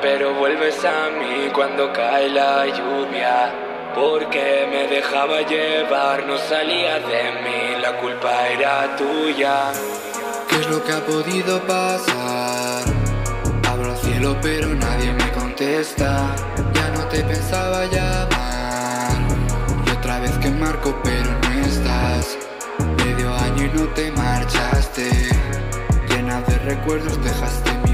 pero vuelves a mí cuando cae la lluvia. Porque me dejaba llevar, no salía de mí, la culpa era tuya. ¿Qué es lo que ha podido pasar? Abro al cielo pero nadie me contesta. Ya no te pensaba llamar. Y otra vez que marco pero no estás. Medio año y no te marchaste. Llena de recuerdos dejaste mi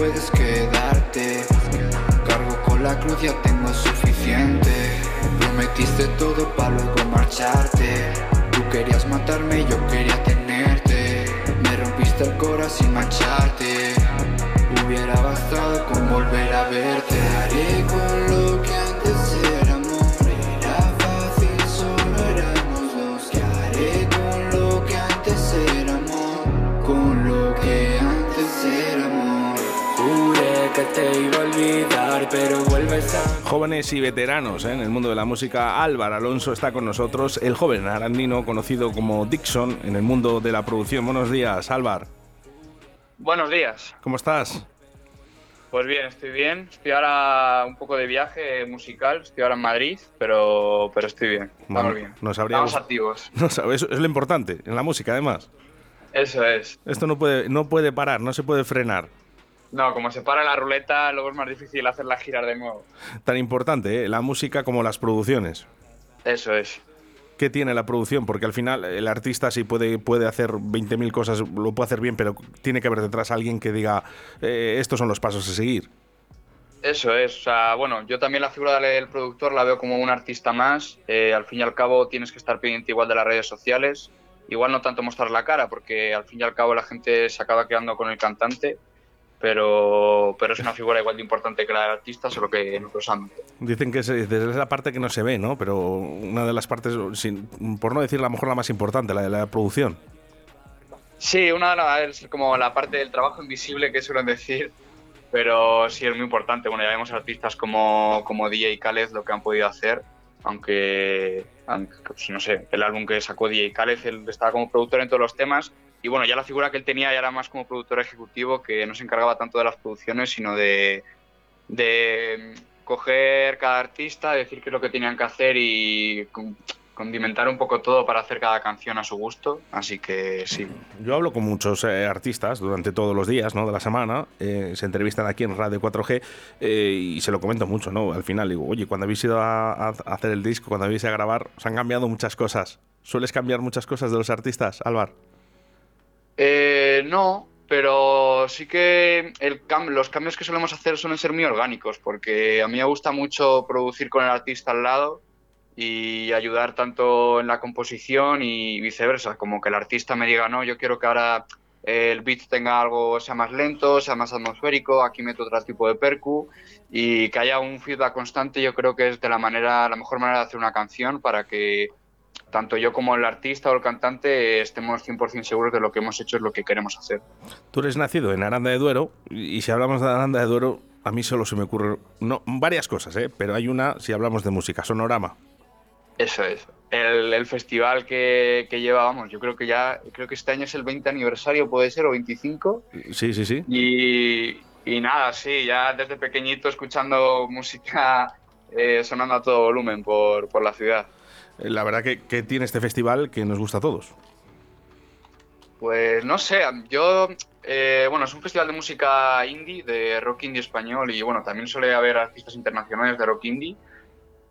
puedes quedarte. Cargo con la cruz ya tengo suficiente. Prometiste todo para luego marcharte. Tú querías matarme yo quería tenerte. Me rompiste el corazón sin mancharte. Hubiera bastado con volver a verte. Pero vuelves a Jóvenes y veteranos ¿eh? en el mundo de la música, Álvaro Alonso está con nosotros, el joven arandino conocido como Dixon en el mundo de la producción. Buenos días, Álvaro. Buenos días. ¿Cómo estás? Pues bien, estoy bien. Estoy ahora un poco de viaje musical. Estoy ahora en Madrid, pero, pero estoy bien. Estamos Bueno, bien. nos habríamos- Estamos activos. No sabes, es lo importante en la música, además. Eso es. Esto no puede, no puede parar, no se puede frenar. No, como se para la ruleta, luego es más difícil hacerla girar de nuevo. Tan importante, ¿eh? la música como las producciones. Eso es. ¿Qué tiene la producción? Porque al final el artista sí puede, puede hacer 20.000 cosas, lo puede hacer bien, pero tiene que haber detrás alguien que diga, eh, estos son los pasos a seguir. Eso es. O sea, bueno, yo también la figura del productor la veo como un artista más. Eh, al fin y al cabo tienes que estar pendiente igual de las redes sociales. Igual no tanto mostrar la cara, porque al fin y al cabo la gente se acaba quedando con el cantante. Pero, pero es una figura igual de importante que la del artista, solo que en otros ámbitos. Dicen que es, es la parte que no se ve, ¿no? Pero una de las partes, sin- por no decir a lo mejor la más importante, la de la producción. Sí, una de las es como la parte del trabajo invisible que suelen decir, pero sí es muy importante. Bueno, ya vemos artistas como, como DJ Khaled lo que han podido hacer, aunque, aunque, pues, no sé, el álbum que sacó DJ Khaled, él estaba como productor en todos los temas, y bueno, ya la figura que él tenía ya era más como productor ejecutivo, que no se encargaba tanto de las producciones, sino de, mm, coger cada artista, decir qué es lo que tenían que hacer y con- condimentar un poco todo para hacer cada canción a su gusto, así que sí. Yo hablo con muchos eh, artistas durante todos los días ¿no? de la semana, eh, se entrevistan aquí en Radio 4G eh, y se lo comento mucho, ¿no? Al final digo, oye, cuando habéis ido a, a hacer el disco, cuando habéis ido a grabar, os han cambiado muchas cosas. ¿Sueles cambiar muchas cosas de los artistas, Álvaro? Eh, no, pero sí que el cam- los cambios que solemos hacer suelen ser muy orgánicos, porque a mí me gusta mucho producir con el artista al lado y ayudar tanto en la composición y viceversa, como que el artista me diga, no, yo quiero que ahora el beat tenga algo, sea más lento, sea más atmosférico, aquí meto otro tipo de percu y que haya un feedback constante, yo creo que es de la manera, la mejor manera de hacer una canción para que tanto yo como el artista o el cantante estemos 100% seguros de lo que hemos hecho es lo que queremos hacer. Tú eres nacido en Aranda de Duero y si hablamos de Aranda de Duero, a mí solo se me ocurre no, varias cosas, ¿eh? pero hay una, si hablamos de música, Sonorama. Eso es. El, el festival que, vamos, yo creo que ya, creo que este año es el 20 aniversario, puede ser, o 25. Sí, sí, sí. Y, y nada, sí, ya desde pequeñito escuchando música eh, sonando a todo volumen por, por la ciudad. Eh, La verdad que, que tiene este festival que nos gusta a todos. Pues no sé, yo, eh, bueno, es un festival de música indie, de rock indie español y bueno, también suele haber artistas internacionales de rock indie,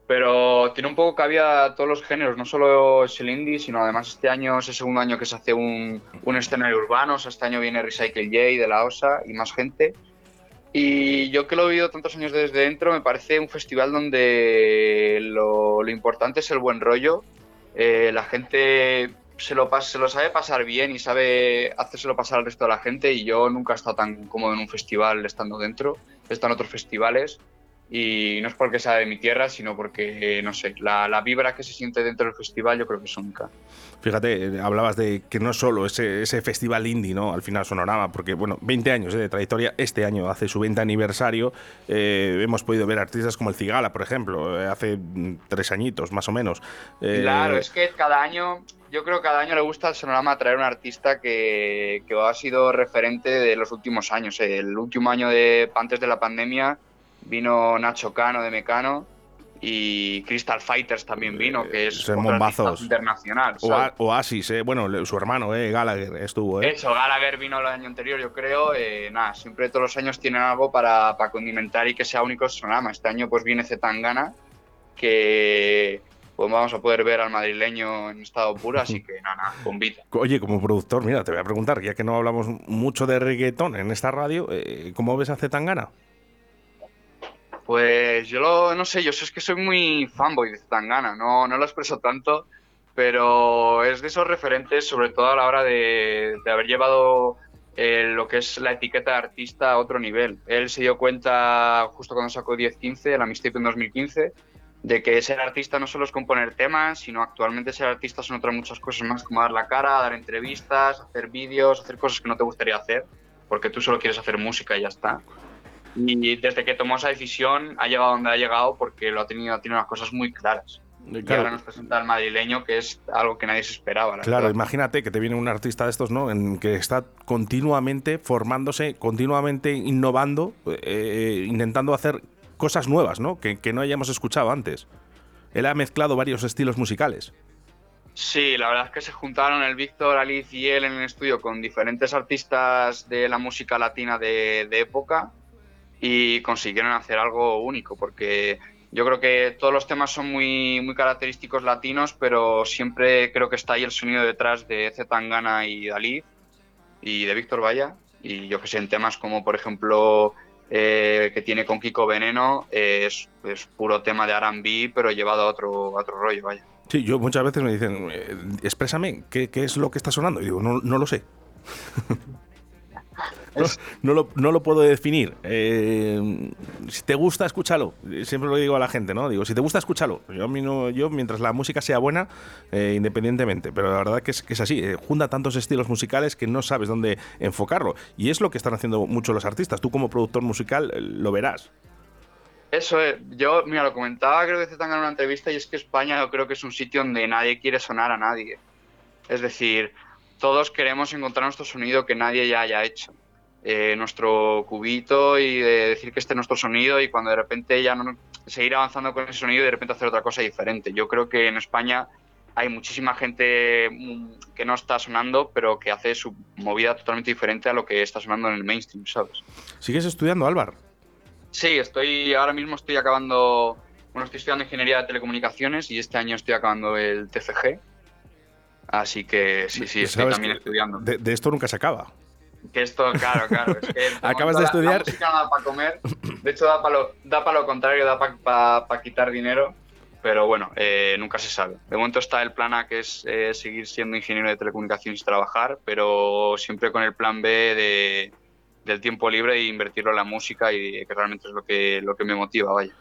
pero tiene un poco cabida todos los géneros, no solo es el indie, sino además este año es el segundo año que se hace un, un escenario urbano, este año viene Recycle J de la OSA y más gente. Y yo que lo he vivido tantos años desde dentro, me parece un festival donde lo, importante es el buen rollo. Eh, la gente se lo, pas- se lo sabe pasar bien y sabe hacérselo pasar al resto de la gente. Y yo nunca he estado tan cómodo en un festival estando dentro. He en otros festivales. Y no es porque sea de mi tierra, sino porque, no sé, la, la, vibra que se siente dentro del festival yo creo que es única. Fíjate, eh, hablabas de que no solo ese, ese festival indie, ¿no? Al final Sonorama, porque, bueno, 20 años eh, de trayectoria, este año hace su 20 aniversario, eh, hemos podido ver artistas como el Cigala, por ejemplo, hace mm, tres añitos, más o menos. Claro, es que cada año, yo creo que cada año le gusta al Sonorama traer un artista que, que ha sido referente de los últimos años. El último año de antes de la pandemia vino Nacho Cano de Mecano y Crystal Fighters también vino, que es un bombazos internacional. O Oasis, eh, bueno, su hermano, eh, Gallagher, estuvo. Eh. Eso, Gallagher vino el año anterior, yo creo. Eh, nada, siempre todos los años tienen algo para, para condimentar y que sea único Sonama. Este año pues viene Zetangana, que pues vamos a poder ver al madrileño en estado puro, así que nada, nada, bombita. Oye, como productor, mira, te voy a preguntar, ya que no hablamos mucho de reggaetón en esta radio, ¿cómo ves a Zetangana? Pues yo lo, no sé, yo es que soy muy fanboy de Tangana, no, no lo expreso tanto, pero es de esos referentes, sobre todo a la hora de, haber llevado eh, lo que es la etiqueta de artista a otro nivel. Él se dio cuenta justo cuando sacó 10-15, la mixtape en 2015, de que ser artista no solo es componer temas, sino actualmente ser artista son otras muchas cosas más, como dar la cara, dar entrevistas, hacer vídeos, hacer cosas que no te gustaría hacer, porque tú solo quieres hacer música y ya está. Y desde que tomó esa decisión ha llegado donde ha llegado porque lo ha tenido, tiene unas cosas muy claras. Y ahora nos presenta al madrileño, que es algo que nadie se esperaba. Claro, imagínate que te viene un artista de estos, ¿no? En que está continuamente formándose, continuamente innovando, eh, intentando hacer cosas nuevas, ¿no? Que, que no hayamos escuchado antes. Él ha mezclado varios estilos musicales. Sí, la verdad es que se juntaron el Víctor, Alice y él en el estudio con diferentes artistas de la música latina de, de época y consiguieron hacer algo único, porque yo creo que todos los temas son muy, muy característicos latinos, pero siempre creo que está ahí el sonido detrás de Zetangana y Dalí y de Víctor Vaya. Y yo que sé, en temas como por ejemplo eh, que tiene con Kiko Veneno, es, puro tema de RB, pero llevado a otro, otro rollo, vaya. Sí, yo muchas veces me dicen, eh, exprésame, ¿qué, ¿qué, es lo que está sonando? Y digo, no, no lo sé. no, lo, no, lo, puedo definir. Eh, si te gusta, escúchalo. Siempre lo digo a la gente, ¿no? Digo, si te gusta, escúchalo. Yo, yo mientras la música sea buena, eh, independientemente. Pero la verdad que es, que es así. Eh, junta tantos estilos musicales que no sabes dónde enfocarlo. Y es lo que están haciendo muchos los artistas. Tú como productor musical lo verás. Eso es, yo, mira, lo comentaba creo que te en una entrevista y es que España yo creo que es un sitio donde nadie quiere sonar a nadie. Es decir, todos queremos encontrar nuestro sonido que nadie ya haya hecho. Eh, nuestro cubito y de decir que este es nuestro sonido y cuando de repente ya no seguir avanzando con ese sonido y de repente hacer otra cosa diferente. Yo creo que en España hay muchísima gente mm, que no está sonando, pero que hace su movida totalmente diferente a lo que está sonando en el mainstream, ¿sabes? ¿Sigues estudiando, Álvaro? Sí, estoy ahora mismo estoy acabando, bueno, estoy estudiando ingeniería de telecomunicaciones y este año estoy acabando el TFG. Así que sí, sí, estoy también estudiando. de esto nunca se acaba que esto, claro, claro. Es que Acabas de estudiar. La música da para comer. De hecho, da para lo, da para lo contrario, da para quitar dinero. Pero bueno, eh, nunca se sabe. De momento está el plan A, que es eh, seguir siendo ingeniero de telecomunicaciones y trabajar, pero siempre con el plan B de, del tiempo libre e invertirlo en la música y que realmente es lo que, lo que me motiva, vaya.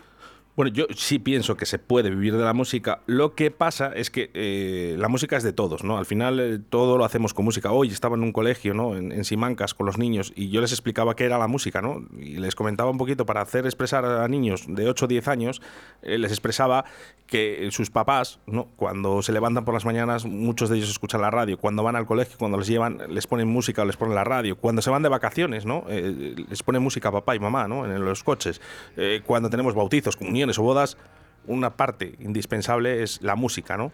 Bueno, yo sí pienso que se puede vivir de la música. Lo que pasa es que eh, la música es de todos, ¿no? Al final eh, todo lo hacemos con música. Hoy estaba en un colegio, ¿no? En, Simancas con los niños y yo les explicaba qué era la música, ¿no? Y les comentaba un poquito para hacer expresar a niños de 8 o 10 años, eh, les expresaba que sus papás, ¿no? Cuando se levantan por las mañanas, muchos de ellos escuchan la radio. Cuando van al colegio, cuando les llevan, les ponen música o les ponen la radio. Cuando se van de vacaciones, ¿no? les ponen música a papá y mamá, ¿no? En los coches. cuando tenemos bautizos, comuniones o bodas, una parte indispensable es la música, ¿no?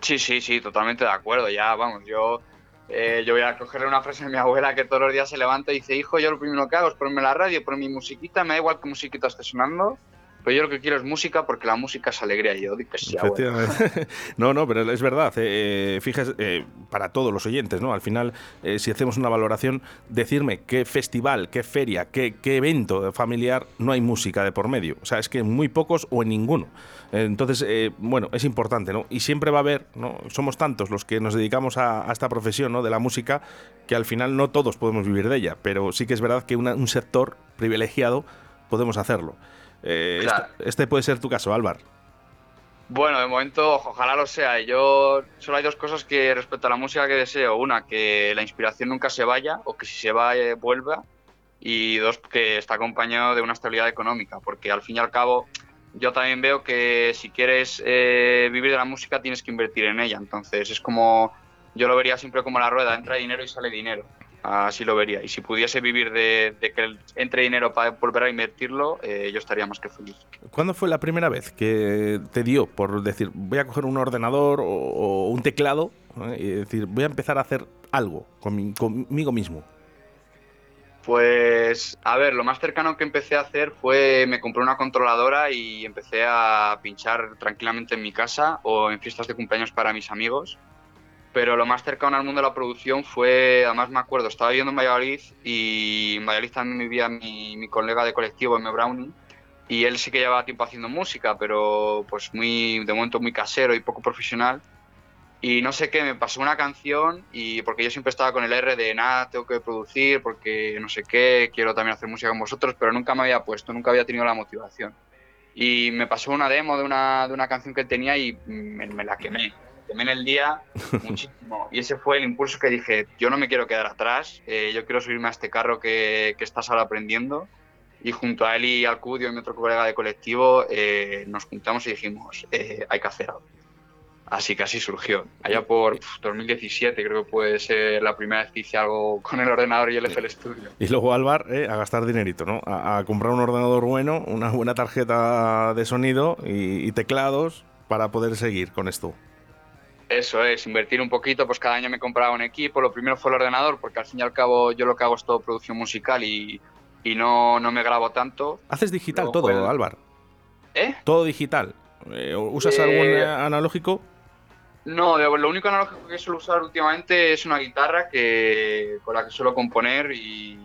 Sí, sí, sí, totalmente de acuerdo. Ya, vamos, yo, eh, yo voy a cogerle una frase de mi abuela que todos los días se levanta y dice, hijo, yo lo primero que hago es ponerme la radio, poner mi musiquita, me da igual que musiquita esté sonando, pero yo lo que quiero es música porque la música es alegría. Y yo digo sí, no, no, pero es verdad. Eh, eh fíjese, eh, para todos los oyentes, ¿no? Al final, eh, si hacemos una valoración, decirme qué festival, qué feria, qué, qué, evento familiar no hay música de por medio. O sea, es que en muy pocos o en ninguno. Entonces, bueno, es importante, ¿no? Y siempre va a haber, ¿no? Somos tantos los que nos dedicamos a, esta profesión, ¿no? De la música, que al final no todos podemos vivir de ella, pero sí que es verdad que un sector privilegiado podemos hacerlo. Eh, Claro. este, este puede ser tu caso, Álvar. Bueno, de momento, ojalá lo sea. Yo solo hay dos cosas que respecto a la música que deseo. Una, que la inspiración nunca se vaya o que si se va, eh, vuelva. Y dos, que está acompañado de una estabilidad económica. Porque al fin y al cabo, yo también veo que si quieres eh, vivir de la música tienes que invertir en ella. Entonces es como, yo lo vería siempre como la rueda, entra dinero y sale dinero. Así lo vería. Y si pudiese vivir de, de que entre dinero para volver a invertirlo, eh, yo estaría más que feliz. ¿Cuándo fue la primera vez que te dio por decir, voy a coger un ordenador o, o un teclado ¿eh? y decir, voy a empezar a hacer algo con mi- conmigo mismo? Pues, a ver, lo más cercano que empecé a hacer fue me compré una controladora y empecé a pinchar tranquilamente en mi casa o en fiestas de cumpleaños para mis amigos. Pero lo más cercano al mundo de la producción fue, además me acuerdo, estaba viviendo en Valladolid y en Valladolid también vivía mi, mi colega de colectivo, M. Brownie, y él sí que llevaba tiempo haciendo música, pero pues muy, de momento muy casero y poco profesional. Y no sé qué, me pasó una canción y porque yo siempre estaba con el R de nada, tengo que producir porque no sé qué, quiero también hacer música con vosotros, pero nunca me había puesto, nunca había tenido la motivación. Y me pasó una demo de una, de una canción que tenía y me, me la quemé. Quemé en el día muchísimo. Y ese fue el impulso que dije, yo no me quiero quedar atrás, eh, yo quiero subirme a este carro que, que estás ahora aprendiendo. Y junto a él y al Cudio y mi otro colega de colectivo, eh, nos juntamos y dijimos, eh, hay que hacer algo. Así que así surgió. Allá por pf, 2017 creo que puede ser la primera vez que hice algo con el ordenador y el FL Studio. Y luego Álvar, ¿eh? a gastar dinerito, ¿no? A, a comprar un ordenador bueno, una buena tarjeta de sonido y, y teclados para poder seguir con esto. Eso es, invertir un poquito, pues cada año me compraba un equipo. Lo primero fue el ordenador, porque al fin y al cabo yo lo que hago es todo producción musical y, y no, no me grabo tanto. Haces digital Luego todo, fue el- Álvar. ¿Eh? Todo digital. Eh, ¿Usas Eh, algún analógico? No, lo único analógico que suelo usar últimamente es una guitarra que, con la que suelo componer y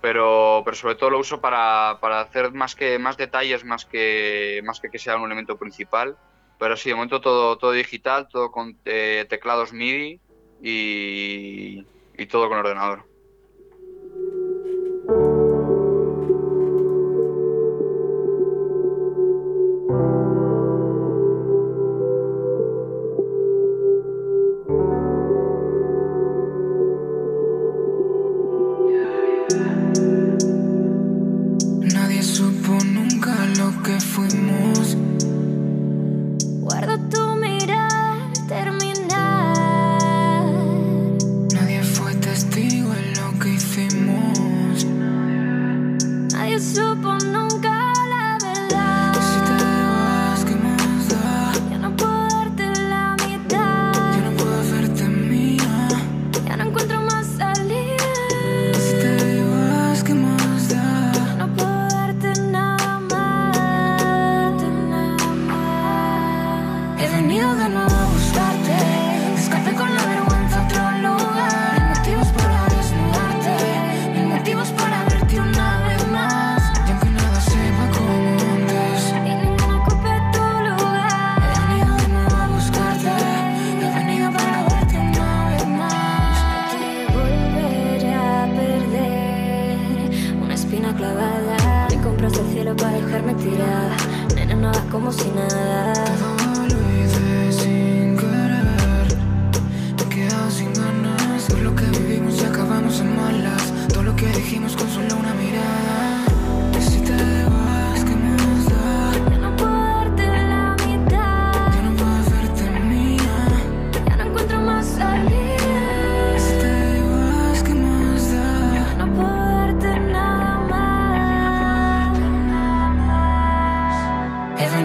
pero, pero sobre todo lo uso para, para hacer más que más detalles más que más que que sea un elemento principal. Pero sí, de momento todo, todo digital, todo con eh, teclados MIDI y, y todo con ordenador.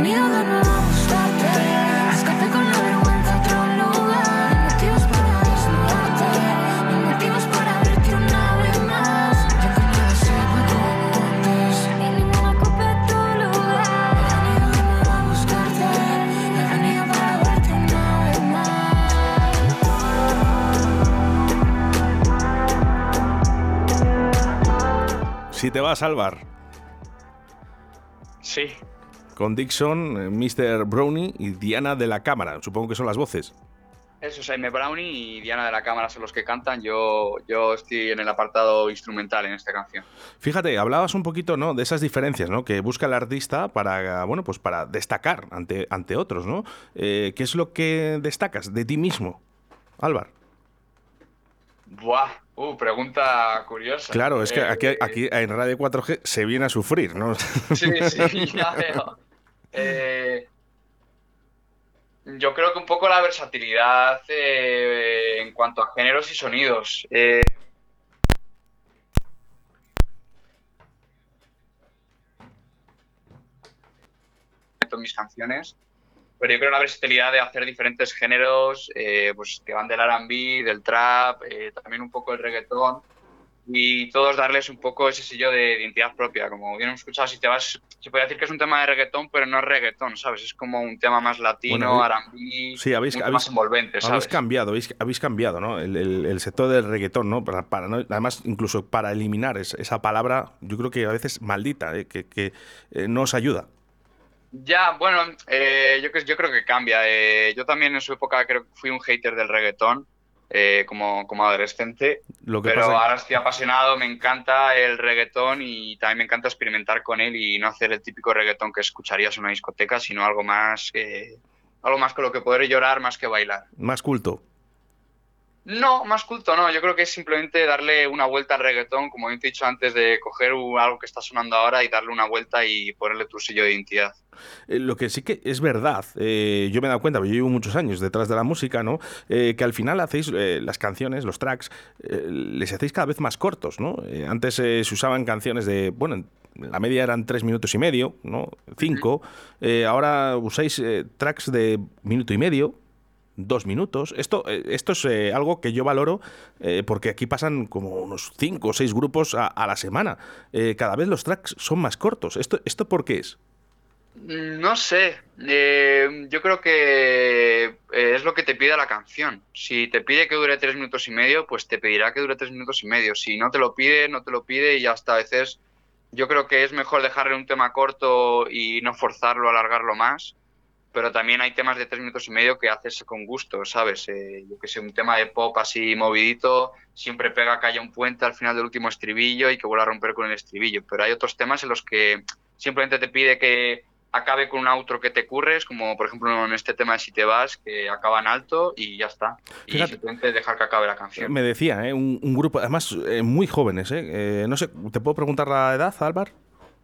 Vez Si te vas, Álvar, Sí, con Dixon, eh, Mr. Brownie y Diana de la Cámara. Supongo que son las voces. Eso es Jaime Brownie y Diana de la Cámara son los que cantan. Yo, yo estoy en el apartado instrumental en esta canción. Fíjate, hablabas un poquito ¿no? de esas diferencias ¿no? que busca el artista para, bueno, pues para destacar ante, ante otros. ¿no? Eh, ¿Qué es lo que destacas de ti mismo, Álvaro? Buah, uh, pregunta curiosa. Claro, es que aquí, Eh, aquí en Radio 4G se viene a sufrir, ¿no? Sí, sí, ya veo. Eh, yo creo que un poco la versatilidad eh, en cuanto a géneros y sonidos. Eh, mis canciones, pero yo creo la versatilidad de hacer diferentes géneros, eh, pues que van del R&B, del trap, también un poco el reggaetón y todos darles un poco ese sello de identidad propia. Como bien hemos escuchado, si te vas, se puede decir que es un tema de reggaetón, pero no es reggaetón, ¿sabes? Es como un tema más latino, Bueno, sí, habéis- habéis- más envolvente, ¿sabes? Habéis cambiado, habéis, habéis cambiado, ¿no? El, el- el sector del reggaetón, ¿no? Para, para no- además, incluso para eliminar es- esa palabra, yo creo que a veces maldita, ¿eh? que, que, eh, no os ayuda. Ya, bueno, eh, yo, creo que cambia. Yo también en su época creo que fui un hater del reggaetón eh, como, como adolescente, Lo que pero pasa ahora estoy apasionado, me encanta el reggaetón y también me encanta experimentar con él y no hacer el típico reggaetón que escucharías en una discoteca, sino algo más, eh, algo más con lo que poder llorar más que bailar. más culto. No, más culto no, yo creo que es simplemente darle una vuelta al reggaetón, como he dicho antes, de coger algo que está sonando ahora y darle una vuelta y ponerle tu sello de identidad. Eh, lo que sí que es verdad, eh, yo me he dado cuenta, porque yo llevo muchos años detrás de la música, ¿no? Eh, que al final hacéis eh, las canciones, los tracks, les hacéis cada vez más cortos, ¿no? Antes se usaban canciones de, bueno, la media eran tres minutos y medio, ¿no? Cinco. Ahora usáis tracks de minuto y medio, dos minutos. Esto, eh, esto es eh, algo que yo valoro eh, porque aquí pasan como unos cinco o seis grupos a, la semana. Cada vez los tracks son más cortos. ¿Esto, ¿Esto por qué es? No sé, yo creo que es lo que te pide la canción. Si te pide que dure tres minutos y medio, pues te pedirá que dure tres minutos y medio. Si no te lo pide, no te lo pide y hasta a veces yo creo que es mejor dejarle un tema corto y no forzarlo, alargarlo más. Pero también hay temas de tres minutos y medio que haces con gusto, ¿sabes? Eh, yo que sé, un tema de pop así movidito, siempre pega que haya un puente al final del último estribillo y que vuelva a romper con el estribillo. Pero hay otros temas en los que simplemente te pide que acabe con un outro que te curres, como por ejemplo en este tema de Si te vas, que acaba en alto y ya está. Y Fíjate. simplemente dejar que acabe la canción. Me decía, ¿eh? un, un grupo, además eh, muy jóvenes, ¿eh? Eh, no sé, ¿te puedo preguntar la edad, Álvaro?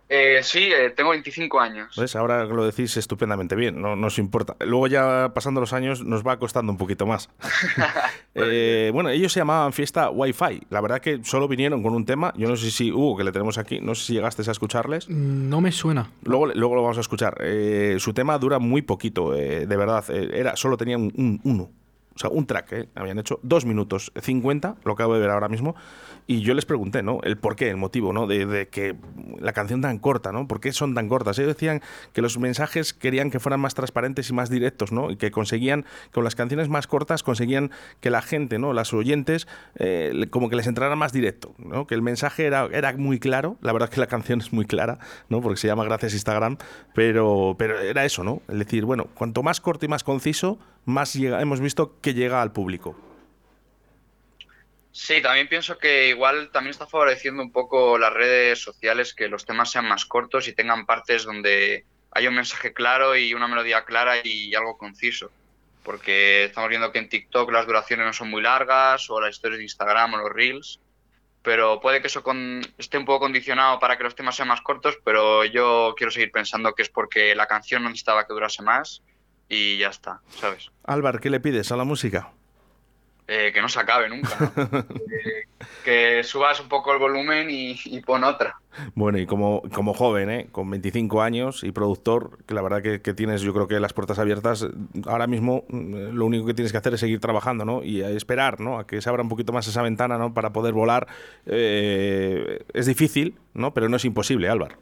Eh, sí, eh, tengo 25 años. ¿Ves? Ahora lo decís estupendamente bien, no nos importa. Luego ya pasando los años nos va costando un poquito más. Eh, bueno, ellos se llamaban Fiesta Wi-Fi. La verdad que solo vinieron con un tema. Yo no sé si Hugo, que le tenemos aquí, no sé si llegaste a escucharles. No me suena. Luego, luego lo vamos a escuchar. Eh, su tema dura muy poquito, eh, de verdad. Eh, era, solo tenían un, un- uno. O sea, un track, ¿eh? Habían hecho dos minutos 50, lo acabo de ver ahora mismo. Y yo les pregunté, ¿no? El por qué, el motivo, ¿no? De, de que la canción tan corta, ¿no? ¿Por qué son tan cortas? Ellos decían que los mensajes querían que fueran más transparentes y más directos, ¿no? Y que conseguían, con las canciones más cortas, conseguían que la gente, ¿no? Las oyentes, eh, como que les entrara más directo, ¿no? Que el mensaje era, era muy claro. La verdad es que la canción es muy clara, ¿no? Porque se llama Gracias Instagram. Pero, pero era eso, ¿no? Es decir, bueno, cuanto más corto y más conciso, más llega, hemos visto que llega al público. Sí, también pienso que igual también está favoreciendo un poco las redes sociales que los temas sean más cortos y tengan partes donde haya un mensaje claro y una melodía clara y algo conciso. Porque estamos viendo que en TikTok las duraciones no son muy largas o las historias de Instagram o los Reels. Pero puede que eso con- esté un poco condicionado para que los temas sean más cortos, pero yo quiero seguir pensando que es porque la canción no necesitaba que durase más y ya está, ¿sabes? Álvaro, ¿qué le pides a la música? Eh, que no se acabe nunca. ¿no? Eh, que subas un poco el volumen y, y pon otra. Bueno, y como, como joven, ¿eh? con 25 años y productor, que la verdad que, que tienes, yo creo que las puertas abiertas, ahora mismo mm, lo único que tienes que hacer es seguir trabajando ¿no? y esperar ¿no? a que se abra un poquito más esa ventana ¿no? para poder volar. Eh, es difícil, ¿no? pero no es imposible, Álvaro.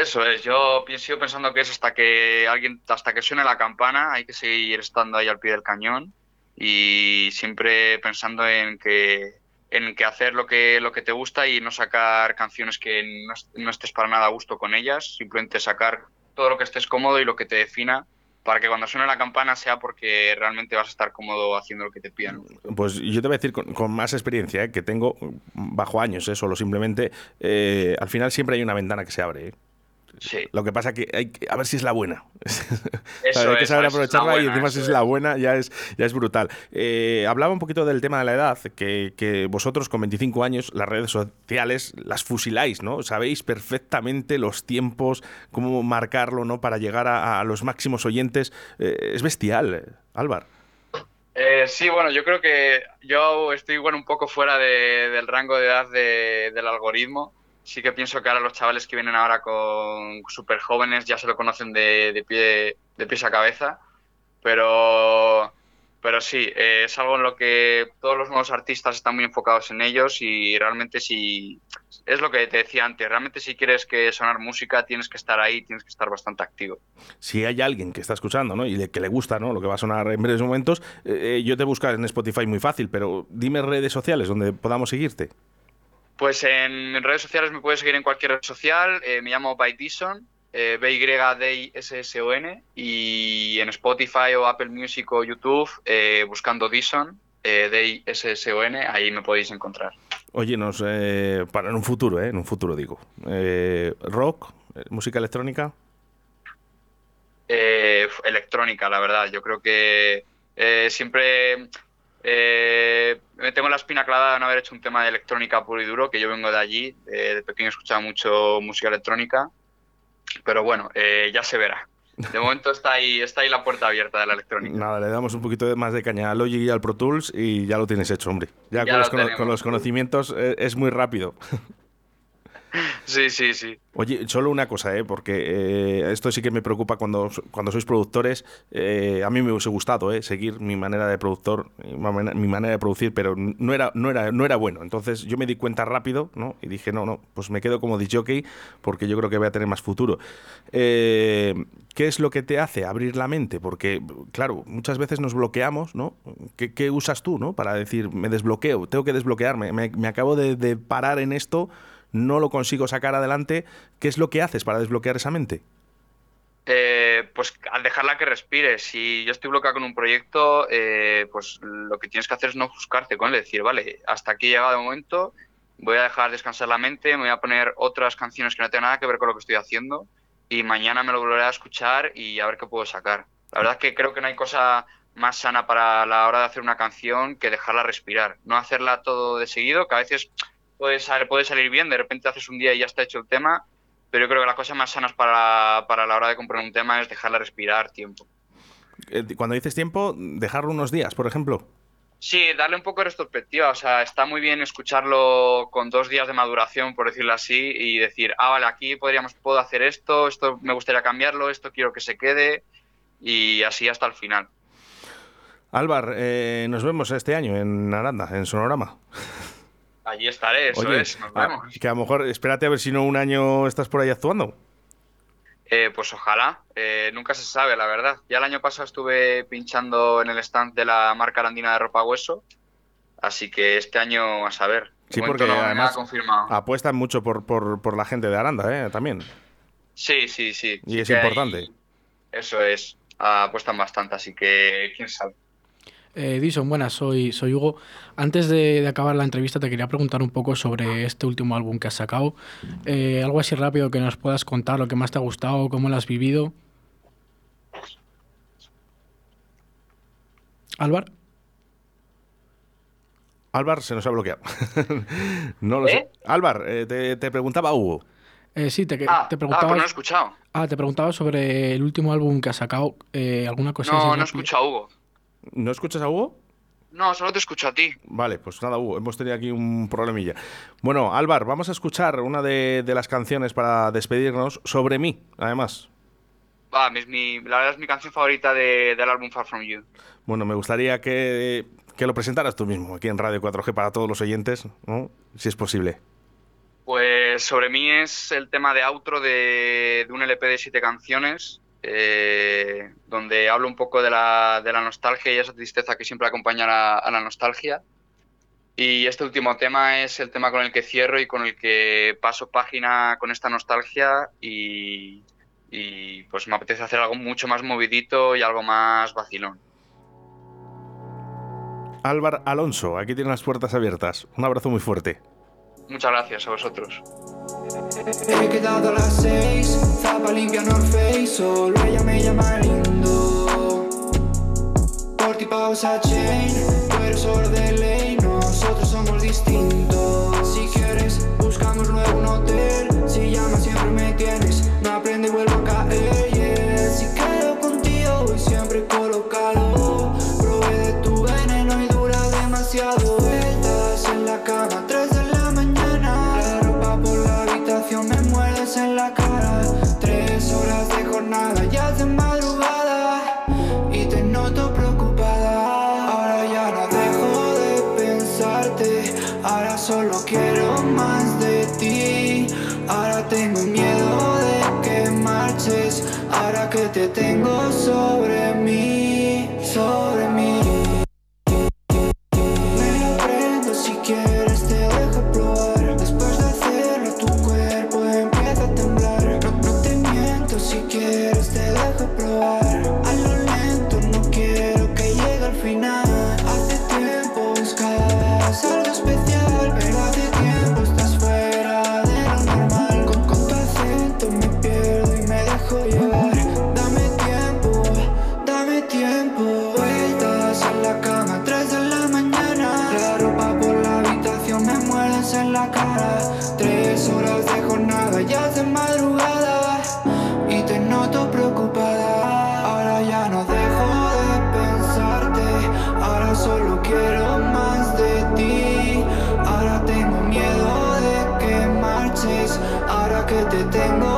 Eso es, yo sigo pensando que es hasta que alguien, hasta que suene la campana, hay que seguir estando ahí al pie del cañón y siempre pensando en que en que hacer lo que lo que te gusta y no sacar canciones que no, est- no estés para nada a gusto con ellas, simplemente sacar todo lo que estés cómodo y lo que te defina para que cuando suene la campana sea porque realmente vas a estar cómodo haciendo lo que te pidan. Pues yo te voy a decir con, más experiencia ¿eh? que tengo bajo años, ¿eh? solo simplemente, eh, al final siempre hay una ventana que se abre. Lo que pasa que hay que, a ver si es la buena. hay que saber aprovecharla y encima si es, la buena ya es, ya es brutal. Eh, hablaba un poquito del tema de la edad, que, vosotros con 25 años las redes sociales las fusiláis, ¿no? Sabéis perfectamente los tiempos, cómo marcarlo, ¿no? Para llegar a, los máximos oyentes. Eh, es bestial, eh, Álvaro. sí, bueno, yo creo que yo estoy bueno, un poco fuera del rango de edad del algoritmo sí que pienso que ahora los chavales que vienen ahora con súper jóvenes ya se lo conocen de, pie, de pies a cabeza, pero, pero sí, eh, es algo en lo que todos los nuevos artistas están muy enfocados en ellos y realmente si, es lo que te decía antes, realmente si quieres que sonar música tienes que estar ahí, tienes que estar bastante activo. Si hay alguien que está escuchando ¿no? y que le gusta ¿no? lo que va a sonar en breves momentos, eh, eh, yo te busco en Spotify muy fácil, pero dime redes sociales donde podamos seguirte. Pues en redes sociales me puedes seguir en cualquier red social. Eh, me llamo By Dison, eh, b y en Spotify o Apple Music o YouTube, eh, buscando Dison, eh, D-I-S-S-O-N, ahí me podéis encontrar. Oye, nos, eh, para en un futuro, ¿eh? En un futuro digo. ¿Rock? ¿Música electrónica? electrónica, la verdad. Yo creo que siempre eh, me tengo la espina clavada de no haber hecho un tema de electrónica puro y duro, que yo vengo de allí, de pequeño escuchaba mucho música electrónica, pero bueno, eh, ya se verá. De momento está ahí, está ahí la puerta abierta de la electrónica. Nada, le damos un poquito más de caña al Logic y al Pro Tools y ya lo tienes hecho, hombre. Ya, con, los, conocimientos eh, es muy rápido. Sí, sí, sí. Oye, solo una cosa, ¿eh? porque eh, esto sí que me preocupa cuando, cuando sois productores. Eh, a mí me hubiese gustado ¿eh? seguir mi manera de productor, mi manera de producir, pero no era, no, era, no era bueno. Entonces yo me di cuenta rápido ¿no? y dije, no, no, pues me quedo como disjockey porque yo creo que voy a tener más futuro. ¿Qué es lo que te hace abrir la mente? Porque, claro, muchas veces nos bloqueamos, ¿no? ¿Qué, usas tú ¿no? para decir, me desbloqueo, tengo que desbloquearme, me, acabo de, de parar en esto? No lo consigo sacar adelante, ¿qué es lo que haces para desbloquear esa mente? Eh, pues al dejarla que respire. Si yo estoy bloqueado con un proyecto, eh, pues lo que tienes que hacer es no ofuscarte con él, decir, vale, hasta aquí he llegado de momento, voy a dejar descansar la mente, me voy a poner otras canciones que no tengan nada que ver con lo que estoy haciendo y mañana me lo volveré a escuchar y a ver qué puedo sacar. La verdad es que creo que no hay cosa más sana para la hora de hacer una canción que dejarla respirar, no hacerla todo de seguido, que a veces puede, puede salir bien, de repente haces un día y ya está hecho el tema, pero yo creo que las cosas más sanas para, para la hora de comprar un tema es dejarla respirar tiempo. Eh, cuando dices tiempo, dejarlo unos días, por ejemplo. Sí, darle un poco de retrospectiva. O sea, está muy bien escucharlo con dos días de maduración, por decirlo así, y decir, ah, vale, aquí podríamos, puedo hacer esto, esto me gustaría cambiarlo, esto quiero que se quede, y así hasta el final. Álvar, eh, nos vemos este año en Aranda, en Sonorama. Allí estaré, eso es, nos vemos. que a lo mejor, espérate a ver si no un año estás por ahí actuando. Eh, pues ojalá, eh, nunca se sabe, la verdad. Ya el año pasado estuve pinchando en el stand de la marca arandina de ropa hueso, así que este año a saber. Sí, porque además apuestan mucho por, por, la gente de Aranda, ¿eh? También. Sí, sí, sí. Y es importante. eso es, apuestan bastante, así que quién sabe. Eh, Dison, buenas, soy, soy Hugo. Antes de, acabar la entrevista te quería preguntar un poco sobre este último álbum que has sacado. Eh, algo así rápido que nos puedas contar, lo que más te ha gustado, cómo lo has vivido. Álvar. Álvar se nos ha bloqueado. no lo sé. ¿Eh? Álvar, eh, te, preguntaba Hugo. sí, te, ah, te preguntaba. Ah, pues no he escuchado. Ah, te preguntaba sobre el último álbum que has sacado. ¿Alguna cosa No, no he escuchado a Hugo. ¿No escuchas a Hugo? No, solo te escucho a ti. Vale, pues nada, Hugo, hemos tenido aquí un problemilla. Bueno, Álvar, vamos a escuchar una de, las canciones para despedirnos sobre mí, además. Va, mi, la verdad es mi canción favorita del álbum Far From You. Bueno, me gustaría que, lo presentaras tú mismo aquí en Radio 4G para todos los oyentes, ¿no? si es posible. Pues sobre mí es el tema de outro de, de un LP de siete canciones eh, donde hablo un poco de la, de la, nostalgia y esa tristeza que siempre acompaña a, la nostalgia. Y este último tema es el tema con el que cierro y con el que paso página con esta nostalgia y, y pues me apetece hacer algo mucho más movidito y algo más vacilón. Álvaro Alonso, aquí tienen las puertas abiertas. Un abrazo muy fuerte. Muchas gracias a vosotros. He quedado a las seis, Zapa limpia North Face, solo ella me llama lindo. Por pausa chain, tú eres solo de ley, nosotros somos distintos. Si quieres, buscamos luego un hotel, si llamas siempre me tienes, te tengo sobre solo quiero más de ti. Ahora tengo miedo de que marches. Ahora que te tengo